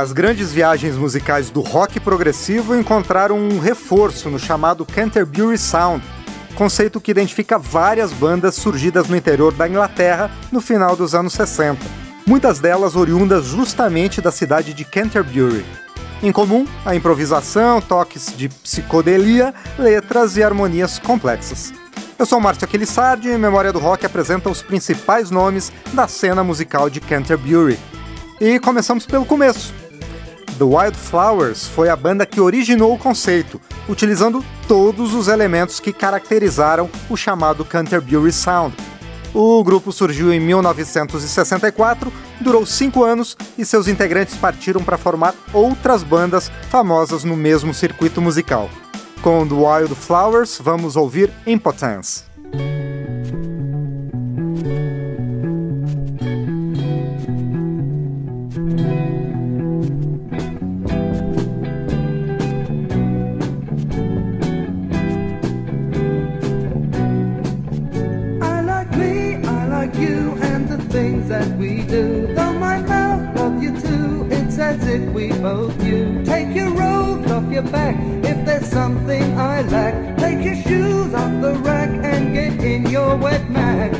As grandes viagens musicais do rock progressivo encontraram um reforço no chamado Canterbury Sound, conceito que identifica várias bandas surgidas no interior da Inglaterra no final dos anos 60, muitas delas oriundas justamente da cidade de Canterbury. Em comum, a improvisação, toques de psicodelia, letras e harmonias complexas. Eu sou Márcio Aquilissardi e Memória do Rock apresenta os principais nomes da cena musical de Canterbury. E começamos pelo começo. The Wildflowers foi a banda que originou o conceito, utilizando todos os elementos que caracterizaram o chamado Canterbury Sound. O grupo surgiu em 1964, durou cinco anos e seus integrantes partiram para formar outras bandas famosas no mesmo circuito musical. Com The Wildflowers, vamos ouvir Impotence. Your wet mag.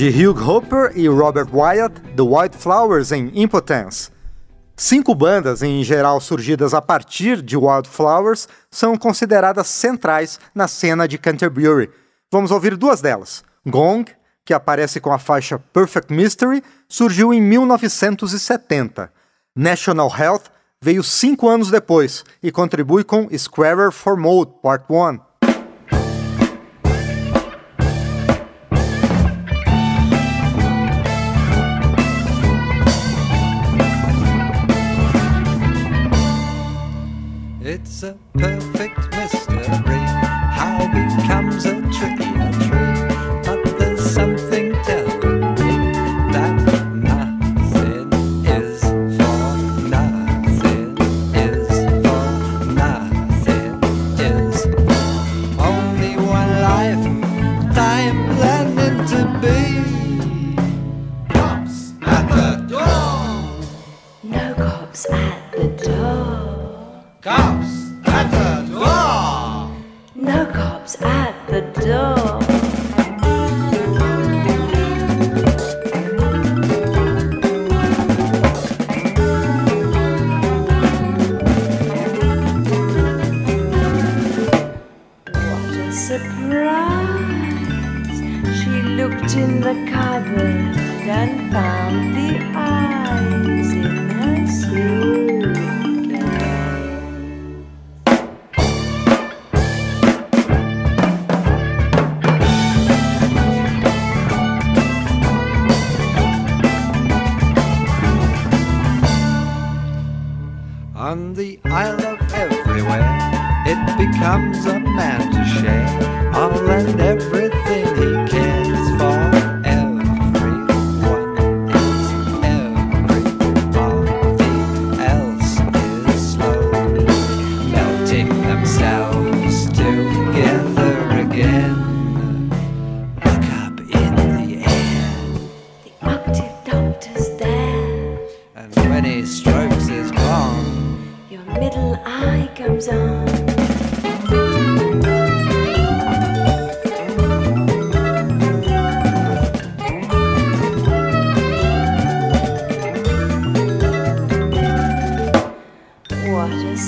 De Hugh Hopper e Robert Wyatt, The White Flowers em Impotence. Cinco bandas, em geral surgidas a partir de Wildflowers, são consideradas centrais na cena de Canterbury. Vamos ouvir duas delas. Gong, que aparece com a faixa Perfect Mystery, surgiu em 1970. National Health veio cinco anos depois e contribui com Squarer for Mode Part 1. Cops at the door. Cops at the door. No cops at the door. What a surprise! She looked in the cupboard and found the eyes in on the Isle of Everywhere, it becomes a man to share all and every.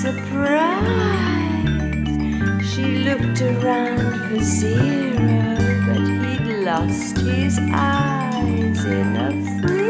surprise. She looked around for Zero, but he'd lost his eyes in a freeze.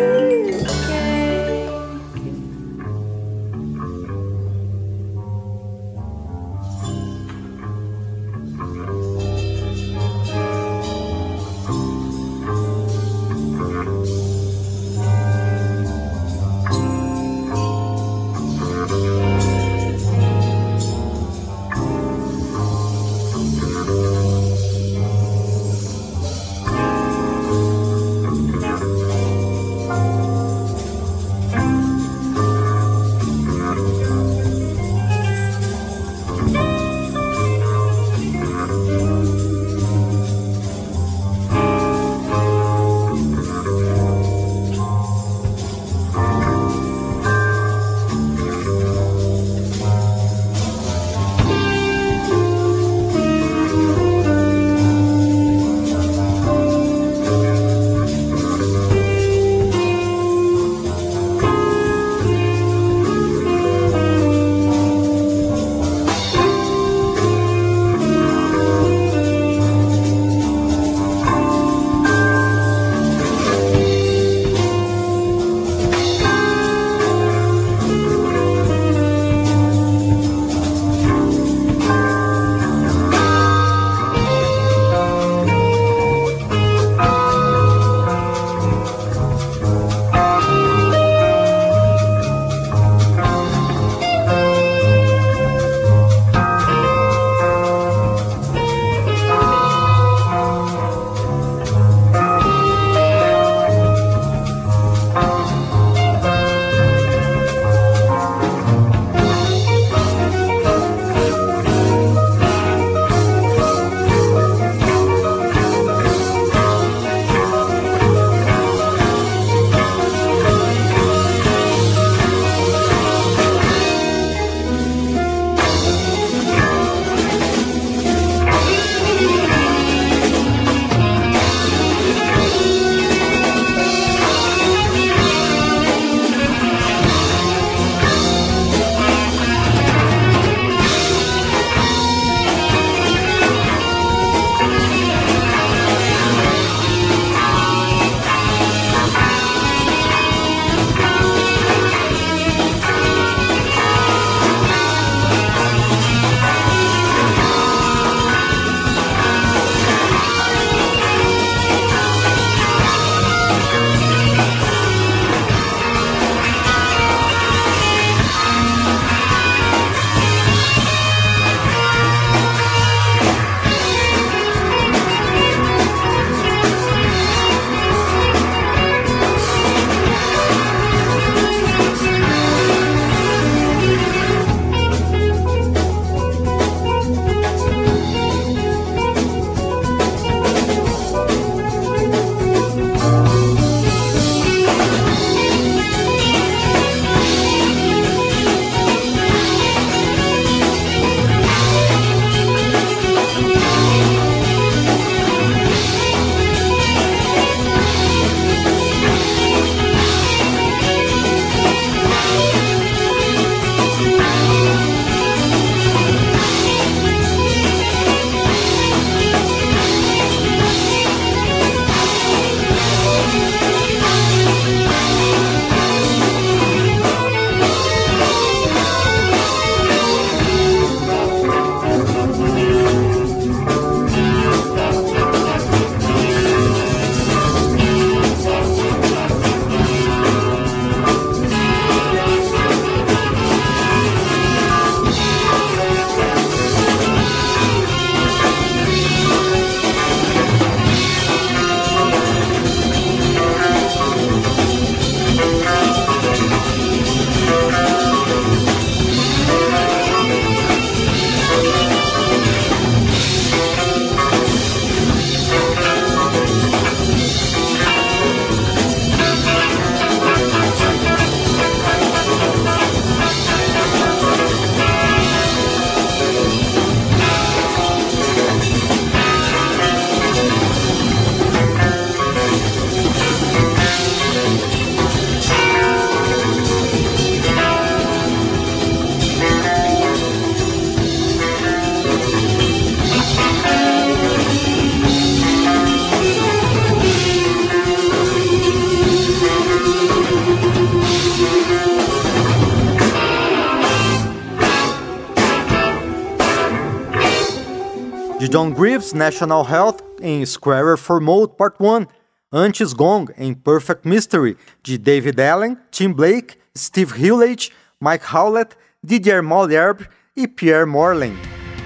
John Greaves, National Health, em Squarer for Mode Part 1. Antes Gong, em Perfect Mystery, de David Allen, Tim Blake, Steve Hewlett, Mike Howlett, Didier Malherbe e Pierre Morlin.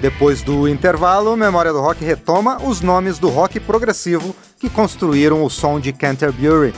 Depois do intervalo, Memória do Rock retoma os nomes do rock progressivo que construíram o som de Canterbury.